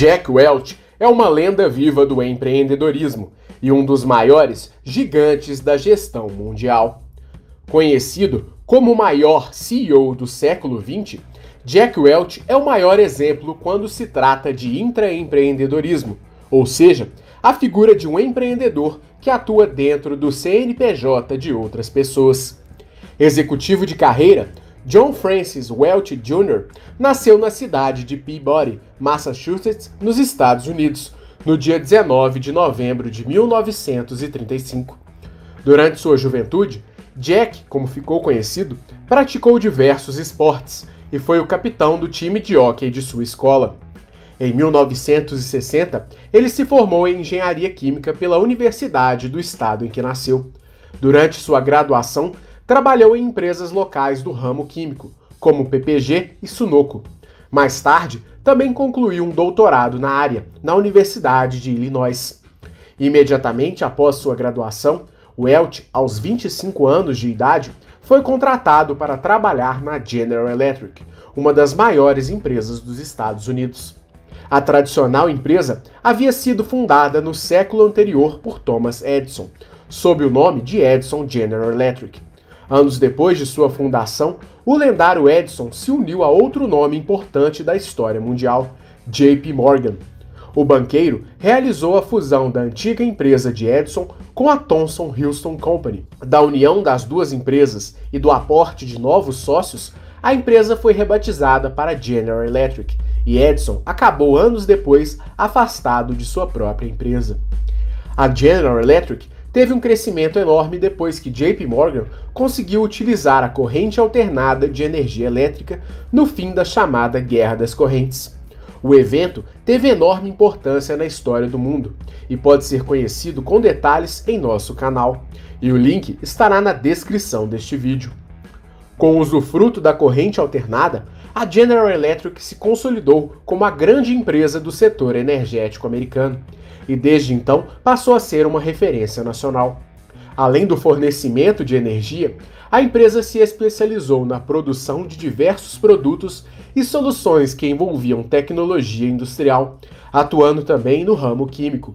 Jack Welch é uma lenda viva do empreendedorismo e um dos maiores gigantes da gestão mundial. Conhecido como o maior CEO do século XX, Jack Welch é o maior exemplo quando se trata de intraempreendedorismo, ou seja, a figura de um empreendedor que atua dentro do CNPJ de outras pessoas. Executivo de carreira, John Francis Welch Jr. nasceu na cidade de Peabody, Massachusetts, nos Estados Unidos, no dia 19 de novembro de 1935. Durante sua juventude, Jack, como ficou conhecido, praticou diversos esportes e foi o capitão do time de hóquei de sua escola. Em 1960, ele se formou em engenharia química pela Universidade do estado em que nasceu. Durante sua graduação, trabalhou em empresas locais do ramo químico, como PPG e Sunoco. Mais tarde, também concluiu um doutorado na área, na Universidade de Illinois. Imediatamente após sua graduação, Welch, aos 25 anos de idade, foi contratado para trabalhar na General Electric, uma das maiores empresas dos Estados Unidos. A tradicional empresa havia sido fundada no século anterior por Thomas Edison, sob o nome de Edison General Electric. Anos depois de sua fundação, o lendário Edison se uniu a outro nome importante da história mundial, JP Morgan. O banqueiro realizou a fusão da antiga empresa de Edison com a Thomson Houston Company. Da união das duas empresas e do aporte de novos sócios, a empresa foi rebatizada para General Electric e Edison acabou anos depois afastado de sua própria empresa. A General Electric teve um crescimento enorme depois que JP Morgan conseguiu utilizar a corrente alternada de energia elétrica no fim da chamada Guerra das Correntes. O evento teve enorme importância na história do mundo e pode ser conhecido com detalhes em nosso canal, e o link estará na descrição deste vídeo. Com o usufruto da corrente alternada, a General Electric se consolidou como a grande empresa do setor energético americano e desde então passou a ser uma referência nacional. Além do fornecimento de energia, a empresa se especializou na produção de diversos produtos e soluções que envolviam tecnologia industrial, atuando também no ramo químico.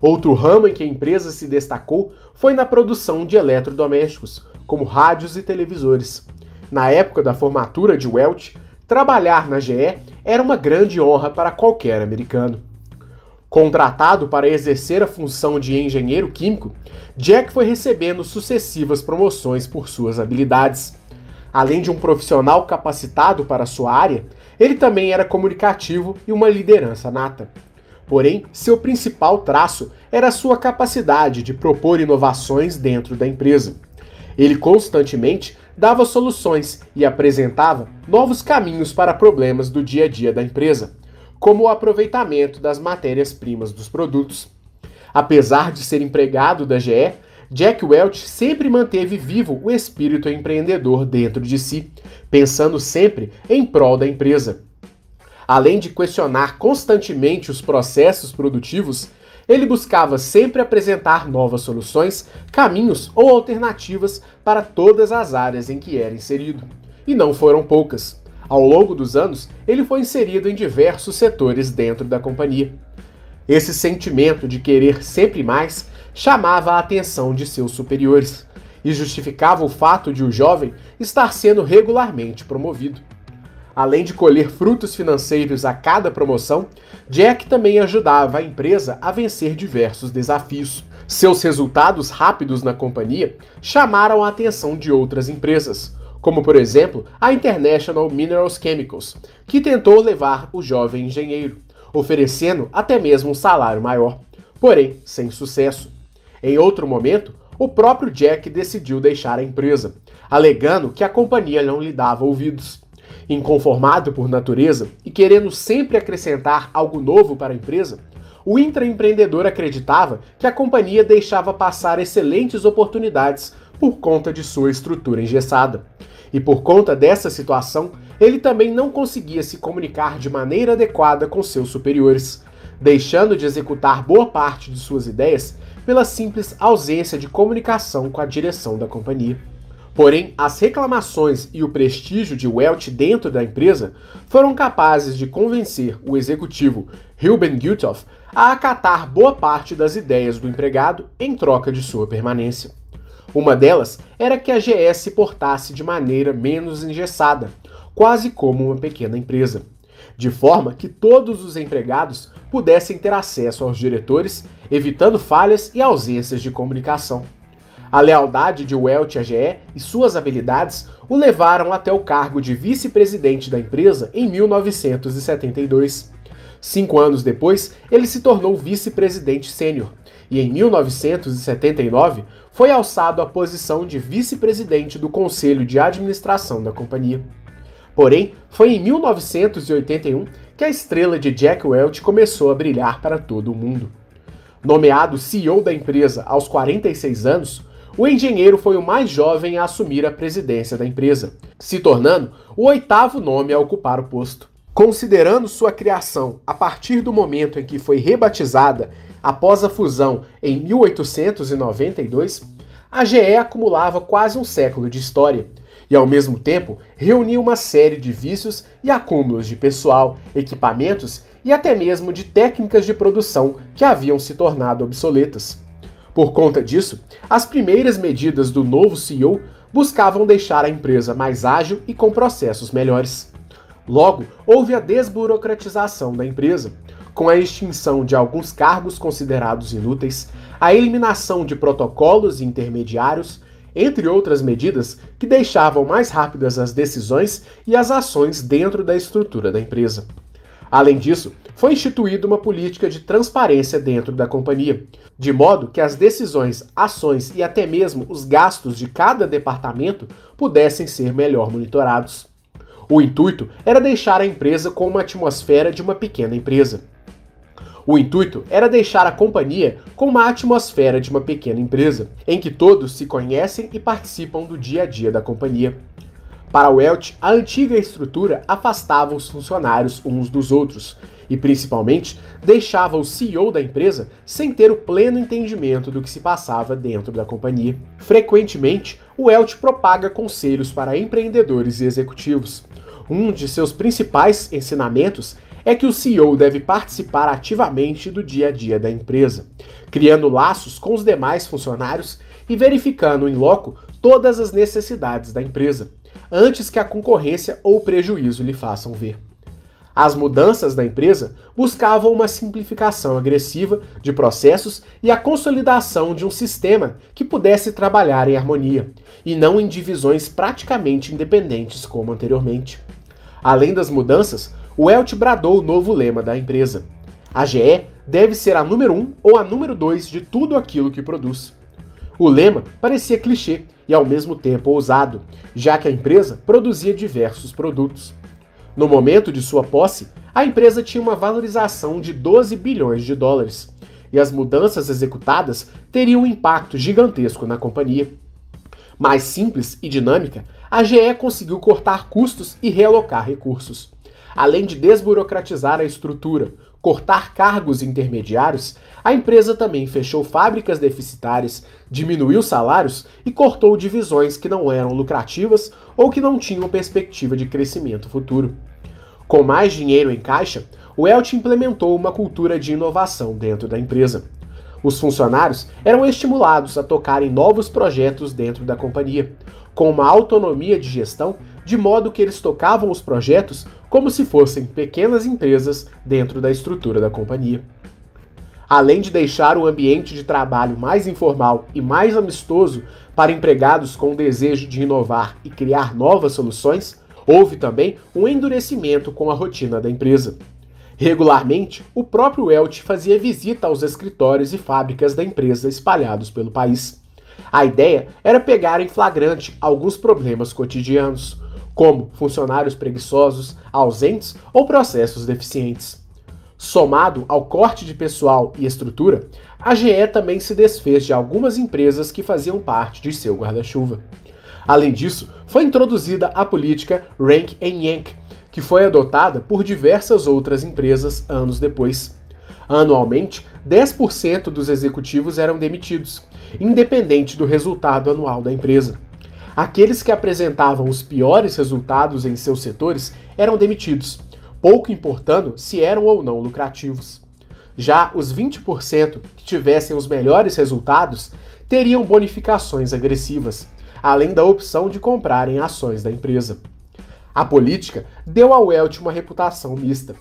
Outro ramo em que a empresa se destacou foi na produção de eletrodomésticos, como rádios e televisores. Na época da formatura de Welch, trabalhar na GE era uma grande honra para qualquer americano. Contratado para exercer a função de engenheiro químico, Jack foi recebendo sucessivas promoções por suas habilidades. Além de um profissional capacitado para sua área, ele também era comunicativo e uma liderança nata. Porém, seu principal traço era sua capacidade de propor inovações dentro da empresa. Ele constantemente dava soluções e apresentava novos caminhos para problemas do dia a dia da empresa como o aproveitamento das matérias-primas dos produtos. Apesar de ser empregado da GE, Jack Welch sempre manteve vivo o espírito empreendedor dentro de si, pensando sempre em prol da empresa. Além de questionar constantemente os processos produtivos, ele buscava sempre apresentar novas soluções, caminhos ou alternativas para todas as áreas em que era inserido. E não foram poucas. Ao longo dos anos, ele foi inserido em diversos setores dentro da companhia. Esse sentimento de querer sempre mais chamava a atenção de seus superiores e justificava o fato de o jovem estar sendo regularmente promovido. Além de colher frutos financeiros a cada promoção, Jack também ajudava a empresa a vencer diversos desafios. Seus resultados rápidos na companhia chamaram a atenção de outras empresas, como por exemplo a International Minerals Chemicals, que tentou levar o jovem engenheiro, oferecendo até mesmo um salário maior, porém sem sucesso. Em outro momento, o próprio Jack decidiu deixar a empresa, alegando que a companhia não lhe dava ouvidos. Inconformado por natureza e querendo sempre acrescentar algo novo para a empresa, o intraempreendedor acreditava que a companhia deixava passar excelentes oportunidades por conta de sua estrutura engessada. E por conta dessa situação, ele também não conseguia se comunicar de maneira adequada com seus superiores, deixando de executar boa parte de suas ideias pela simples ausência de comunicação com a direção da companhia. Porém, as reclamações e o prestígio de Welch dentro da empresa foram capazes de convencer o executivo Ruben Gutoff a acatar boa parte das ideias do empregado em troca de sua permanência. Uma delas era que a GE se portasse de maneira menos engessada, quase como uma pequena empresa, de forma que todos os empregados pudessem ter acesso aos diretores, evitando falhas e ausências de comunicação. A lealdade de Welch à GE e suas habilidades o levaram até o cargo de vice-presidente da empresa em 1972. Cinco anos depois, ele se tornou vice-presidente sênior e, em 1979, foi alçado à posição de vice-presidente do conselho de administração da companhia. Porém, foi em 1981 que a estrela de Jack Welch começou a brilhar para todo o mundo. Nomeado CEO da empresa aos 46 anos, o engenheiro foi o mais jovem a assumir a presidência da empresa, se tornando o oitavo nome a ocupar o posto. Considerando sua criação a partir do momento em que foi rebatizada após a fusão em 1892, a GE acumulava quase um século de história e, ao mesmo tempo, reunia uma série de vícios e acúmulos de pessoal, equipamentos e até mesmo de técnicas de produção que haviam se tornado obsoletas. Por conta disso, as primeiras medidas do novo CEO buscavam deixar a empresa mais ágil e com processos melhores. Logo, houve a desburocratização da empresa, com a extinção de alguns cargos considerados inúteis, a eliminação de protocolos e intermediários, entre outras medidas que deixavam mais rápidas as decisões e as ações dentro da estrutura da empresa. Além disso, foi instituída uma política de transparência dentro da companhia, de modo que as decisões, ações e até mesmo os gastos de cada departamento pudessem ser melhor monitorados. O intuito era deixar a empresa com uma atmosfera de uma pequena empresa. O intuito era deixar a companhia com uma atmosfera de uma pequena empresa, em que todos se conhecem e participam do dia a dia da companhia. Para Welch, a antiga estrutura afastava os funcionários uns dos outros e, principalmente, deixava o CEO da empresa sem ter o pleno entendimento do que se passava dentro da companhia. Frequentemente, o Welch propaga conselhos para empreendedores e executivos. Um de seus principais ensinamentos é que o CEO deve participar ativamente do dia a dia da empresa, criando laços com os demais funcionários e verificando em loco todas as necessidades da empresa antes que a concorrência ou o prejuízo lhe façam ver. As mudanças da empresa buscavam uma simplificação agressiva de processos e a consolidação de um sistema que pudesse trabalhar em harmonia, e não em divisões praticamente independentes como anteriormente. Além das mudanças, o Elt bradou o novo lema da empresa. A GE deve ser a número 1 um ou a número 2 de tudo aquilo que produz. O lema parecia clichê e ao mesmo tempo ousado, já que a empresa produzia diversos produtos. No momento de sua posse, a empresa tinha uma valorização de 12 bilhões de dólares, e as mudanças executadas teriam um impacto gigantesco na companhia. Mais simples e dinâmica, a GE conseguiu cortar custos e realocar recursos. Além de desburocratizar a estrutura, cortar cargos intermediários, a empresa também fechou fábricas deficitárias, diminuiu salários e cortou divisões que não eram lucrativas ou que não tinham perspectiva de crescimento futuro. Com mais dinheiro em caixa, o Elt implementou uma cultura de inovação dentro da empresa. Os funcionários eram estimulados a tocarem novos projetos dentro da companhia, com uma autonomia de gestão, de modo que eles tocavam os projetos como se fossem pequenas empresas dentro da estrutura da companhia. Além de deixar o ambiente de trabalho mais informal e mais amistoso para empregados com o desejo de inovar e criar novas soluções, houve também um endurecimento com a rotina da empresa. Regularmente, o próprio Welch fazia visita aos escritórios e fábricas da empresa espalhados pelo país. A ideia era pegar em flagrante alguns problemas cotidianos, como funcionários preguiçosos, ausentes ou processos deficientes. Somado ao corte de pessoal e estrutura, a GE também se desfez de algumas empresas que faziam parte de seu guarda-chuva. Além disso, foi introduzida a política Rank and Yank, que foi adotada por diversas outras empresas anos depois. Anualmente, 10% dos executivos eram demitidos, independente do resultado anual da empresa. Aqueles que apresentavam os piores resultados em seus setores eram demitidos, pouco importando se eram ou não lucrativos. Já os 20% que tivessem os melhores resultados teriam bonificações agressivas, além da opção de comprarem ações da empresa. A política deu ao Welch uma reputação mista.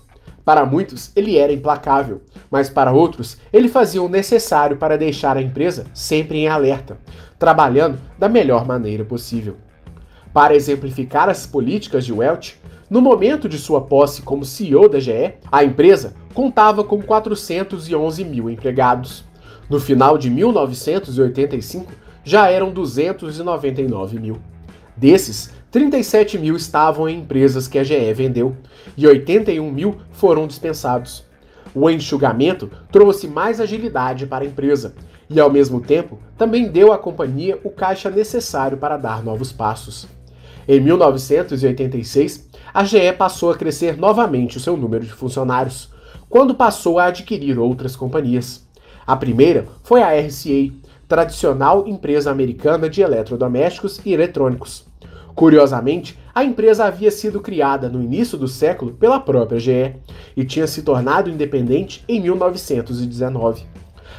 Para muitos, ele era implacável, mas para outros, ele fazia o necessário para deixar a empresa sempre em alerta, trabalhando da melhor maneira possível. Para exemplificar as políticas de Welch, no momento de sua posse como CEO da GE, a empresa contava com 411 mil empregados. No final de 1985, já eram 299 mil. Desses, 37 mil estavam em empresas que a GE vendeu e 81 mil foram dispensados. O enxugamento trouxe mais agilidade para a empresa e, ao mesmo tempo, também deu à companhia o caixa necessário para dar novos passos. Em 1986, a GE passou a crescer novamente o seu número de funcionários, quando passou a adquirir outras companhias. A primeira foi a RCA, tradicional empresa americana de eletrodomésticos e eletrônicos. Curiosamente, a empresa havia sido criada no início do século pela própria GE e tinha se tornado independente em 1919.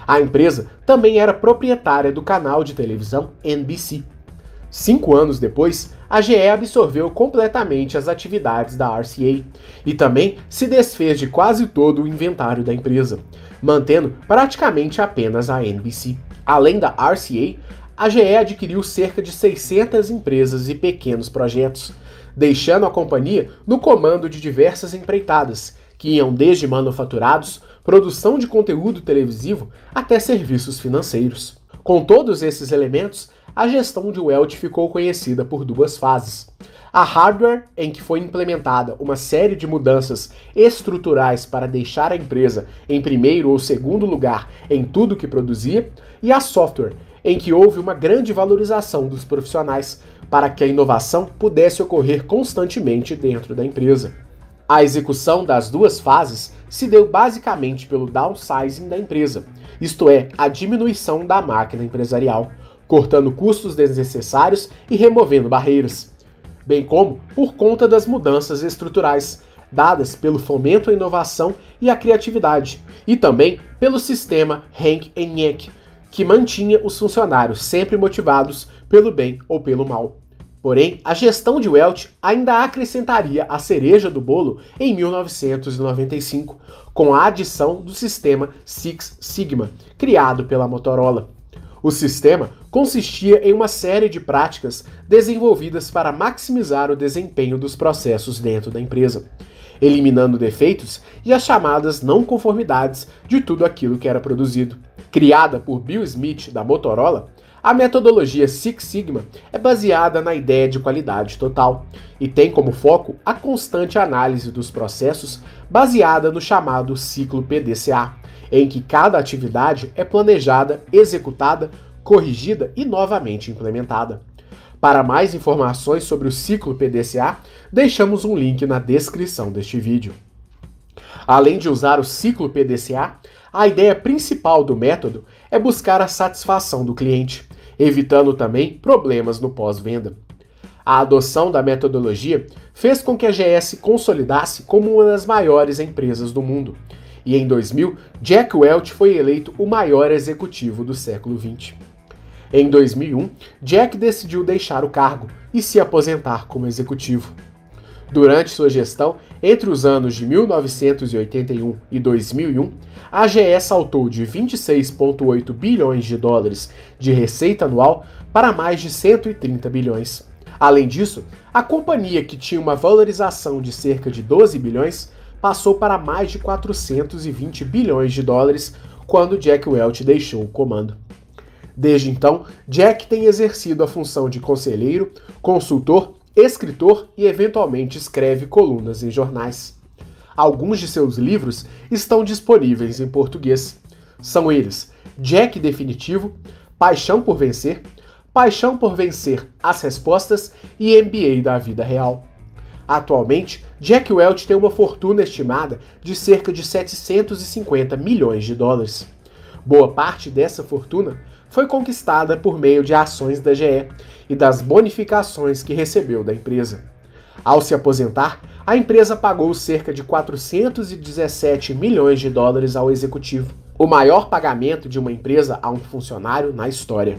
A empresa também era proprietária do canal de televisão NBC. Cinco anos depois, a GE absorveu completamente as atividades da RCA e também se desfez de quase todo o inventário da empresa, mantendo praticamente apenas a NBC. Além da RCA, a GE adquiriu cerca de 600 empresas e pequenos projetos, deixando a companhia no comando de diversas empreitadas, que iam desde manufaturados, produção de conteúdo televisivo até serviços financeiros. Com todos esses elementos, a gestão de Welch ficou conhecida por duas fases. A hardware, em que foi implementada uma série de mudanças estruturais para deixar a empresa em primeiro ou segundo lugar em tudo que produzia, e a software, em que houve uma grande valorização dos profissionais para que a inovação pudesse ocorrer constantemente dentro da empresa. A execução das duas fases se deu basicamente pelo downsizing da empresa, isto é, a diminuição da máquina empresarial cortando custos desnecessários e removendo barreiras, bem como por conta das mudanças estruturais dadas pelo fomento à inovação e à criatividade, e também pelo sistema Hank Enyek, que mantinha os funcionários sempre motivados pelo bem ou pelo mal. Porém, a gestão de Welch ainda acrescentaria a cereja do bolo em 1995, com a adição do sistema Six Sigma, criado pela Motorola. O sistema consistia em uma série de práticas desenvolvidas para maximizar o desempenho dos processos dentro da empresa, eliminando defeitos e as chamadas não conformidades de tudo aquilo que era produzido. Criada por Bill Smith da Motorola, a metodologia Six Sigma é baseada na ideia de qualidade total e tem como foco a constante análise dos processos baseada no chamado ciclo PDCA, em que cada atividade é planejada, executada, corrigida e novamente implementada. Para mais informações sobre o ciclo PDCA, deixamos um link na descrição deste vídeo. Além de usar o ciclo PDCA, a ideia principal do método é buscar a satisfação do cliente, evitando também problemas no pós-venda. A adoção da metodologia fez com que a GS se consolidasse como uma das maiores empresas do mundo e em 2000, Jack Welch foi eleito o maior executivo do século XX. Em 2001, Jack decidiu deixar o cargo e se aposentar como executivo. Durante sua gestão, entre os anos de 1981 e 2001, a GE saltou de 26,8 bilhões de dólares de receita anual para mais de 130 bilhões. Além disso, a companhia, que tinha uma valorização de cerca de 12 bilhões, passou para mais de 420 bilhões de dólares quando Jack Welch deixou o comando. Desde então, Jack tem exercido a função de conselheiro, consultor, escritor e eventualmente escreve colunas em jornais. Alguns de seus livros estão disponíveis em português. São eles Jack Definitivo, Paixão por Vencer, Paixão por Vencer as Respostas e MBA da Vida Real. Atualmente, Jack Welch tem uma fortuna estimada de cerca de 750 milhões de dólares. Boa parte dessa fortuna foi conquistada por meio de ações da GE e das bonificações que recebeu da empresa. Ao se aposentar, a empresa pagou cerca de 417 milhões de dólares ao executivo, o maior pagamento de uma empresa a um funcionário na história.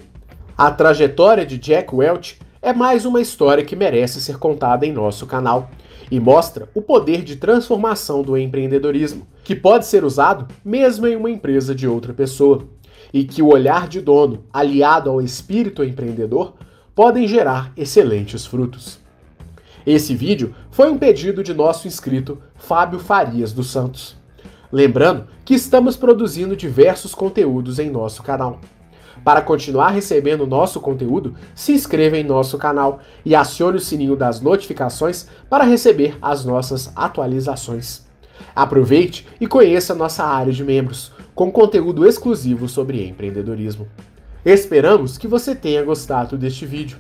A trajetória de Jack Welch é mais uma história que merece ser contada em nosso canal e mostra o poder de transformação do empreendedorismo, que pode ser usado mesmo em uma empresa de outra pessoa, e que o olhar de dono, aliado ao espírito empreendedor, podem gerar excelentes frutos. Esse vídeo foi um pedido de nosso inscrito Fábio Farias dos Santos. Lembrando que estamos produzindo diversos conteúdos em nosso canal. Para continuar recebendo nosso conteúdo, se inscreva em nosso canal e acione o sininho das notificações para receber as nossas atualizações. Aproveite e conheça nossa área de membros, com conteúdo exclusivo sobre empreendedorismo. Esperamos que você tenha gostado deste vídeo.